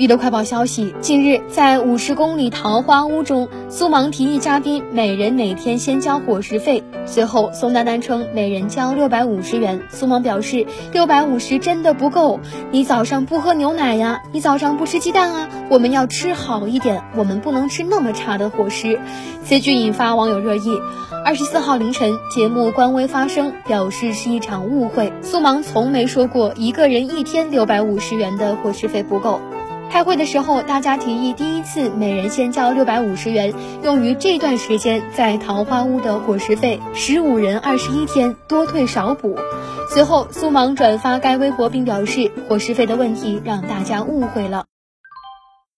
娱乐快报消息：近日，在五十公里桃花坞中，苏芒提议嘉宾每人每天先交伙食费。随后，宋丹丹称每人交六百五十元。苏芒表示，六百五十真的不够。你早上不喝牛奶呀？你早上不吃鸡蛋啊？我们要吃好一点，我们不能吃那么差的伙食。此举引发网友热议。二十四号凌晨，节目官微发声，表示是一场误会。苏芒从没说过一个人一天六百五十元的伙食费不够。开会的时候，大家提议第一次每人先交六百五十元，用于这段时间在桃花坞的伙食费，十五人二十一天，多退少补。随后，苏芒转发该微博并表示，伙食费的问题让大家误会了。